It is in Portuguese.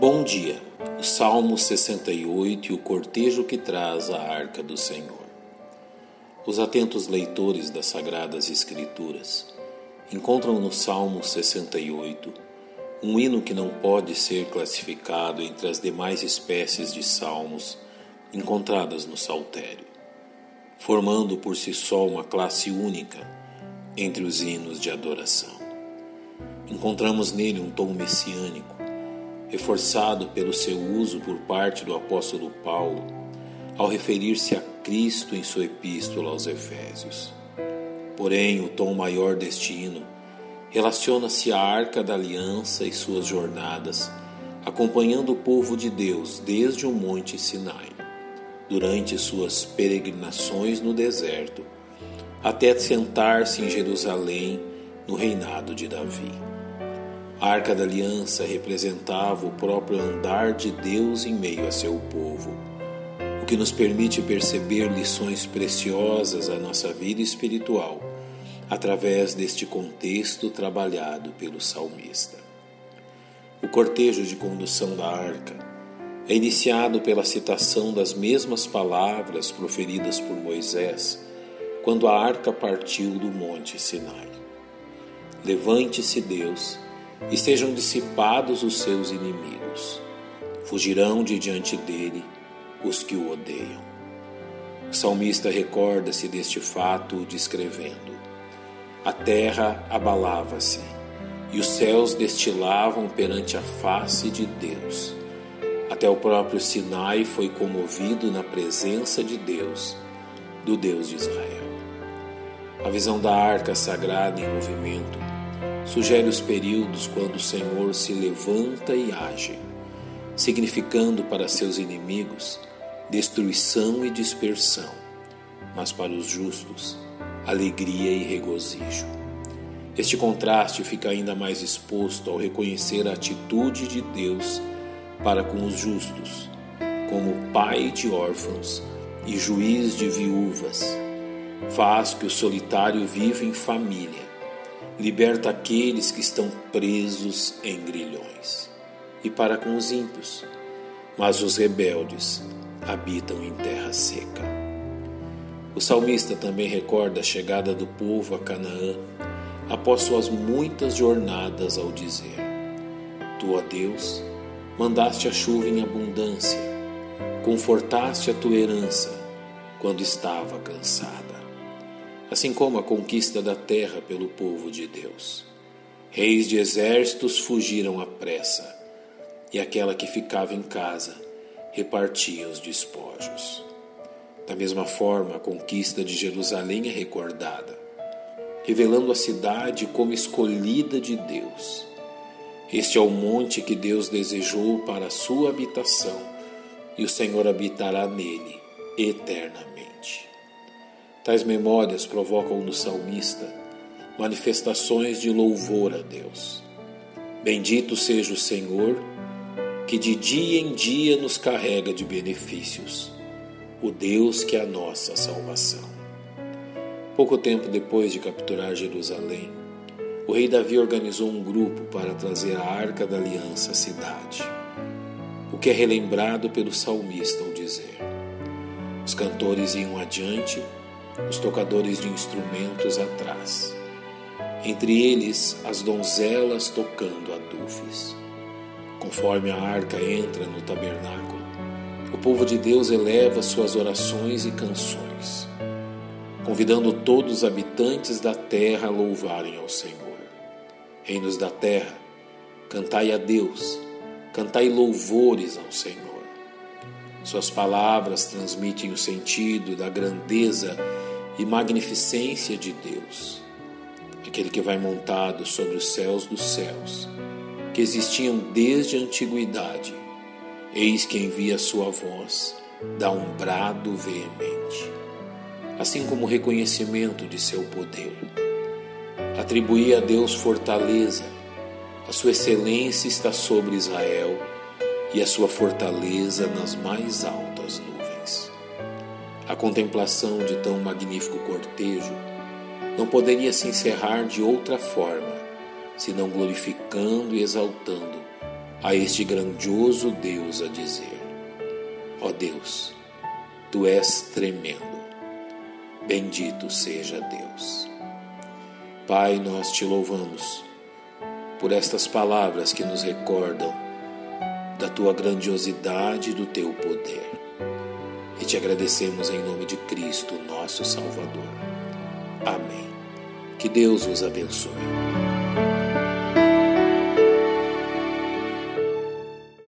Bom dia. O Salmo 68 e o cortejo que traz a arca do Senhor. Os atentos leitores das Sagradas Escrituras encontram no Salmo 68 um hino que não pode ser classificado entre as demais espécies de salmos encontradas no Saltério, formando por si só uma classe única entre os hinos de adoração. Encontramos nele um tom messiânico reforçado pelo seu uso por parte do apóstolo Paulo ao referir-se a Cristo em sua epístola aos Efésios. Porém, o tom maior deste hino relaciona-se à Arca da Aliança e suas jornadas, acompanhando o povo de Deus desde o Monte Sinai, durante suas peregrinações no deserto, até sentar-se em Jerusalém no reinado de Davi. A Arca da Aliança representava o próprio andar de Deus em meio a seu povo, o que nos permite perceber lições preciosas à nossa vida espiritual através deste contexto trabalhado pelo salmista. O cortejo de condução da arca é iniciado pela citação das mesmas palavras proferidas por Moisés quando a arca partiu do monte Sinai. Levante-se Deus e sejam dissipados os seus inimigos. Fugirão de diante dele os que o odeiam. O salmista recorda-se deste fato descrevendo: A terra abalava-se e os céus destilavam perante a face de Deus. Até o próprio Sinai foi comovido na presença de Deus, do Deus de Israel. A visão da arca sagrada em movimento sugere os períodos quando o Senhor se levanta e age, significando para seus inimigos destruição e dispersão, mas para os justos, alegria e regozijo. Este contraste fica ainda mais exposto ao reconhecer a atitude de Deus para com os justos, como pai de órfãos e juiz de viúvas. Faz que o solitário viva em família liberta aqueles que estão presos em grilhões, e para com os ímpios, mas os rebeldes habitam em terra seca. O salmista também recorda a chegada do povo a Canaã após suas muitas jornadas ao dizer: Tu, ó Deus, mandaste a chuva em abundância, confortaste a tua herança quando estava cansada assim como a conquista da terra pelo povo de Deus. Reis de exércitos fugiram à pressa, e aquela que ficava em casa repartia os despojos. Da mesma forma, a conquista de Jerusalém é recordada, revelando a cidade como escolhida de Deus. Este é o monte que Deus desejou para a sua habitação, e o Senhor habitará nele eternamente. Tais memórias provocam no salmista manifestações de louvor a Deus. Bendito seja o Senhor, que de dia em dia nos carrega de benefícios, o Deus que é a nossa salvação. Pouco tempo depois de capturar Jerusalém, o rei Davi organizou um grupo para trazer a arca da aliança à cidade, o que é relembrado pelo salmista ao dizer: Os cantores iam adiante os tocadores de instrumentos atrás. Entre eles, as donzelas tocando adufes. Conforme a arca entra no tabernáculo, o povo de Deus eleva suas orações e canções, convidando todos os habitantes da terra a louvarem ao Senhor. Reinos da terra, cantai a Deus, cantai louvores ao Senhor. Suas palavras transmitem o sentido da grandeza e magnificência de Deus, aquele que vai montado sobre os céus dos céus, que existiam desde a antiguidade. Eis que envia a sua voz, dá um brado veemente, assim como reconhecimento de seu poder. Atribuir a Deus fortaleza, a sua excelência está sobre Israel e a sua fortaleza nas mais altas. A contemplação de tão magnífico cortejo não poderia se encerrar de outra forma, senão glorificando e exaltando a este grandioso Deus a dizer: Ó oh Deus, tu és tremendo, bendito seja Deus. Pai, nós te louvamos por estas palavras que nos recordam da tua grandiosidade e do teu poder. Te agradecemos em nome de Cristo, nosso Salvador. Amém. Que Deus os abençoe.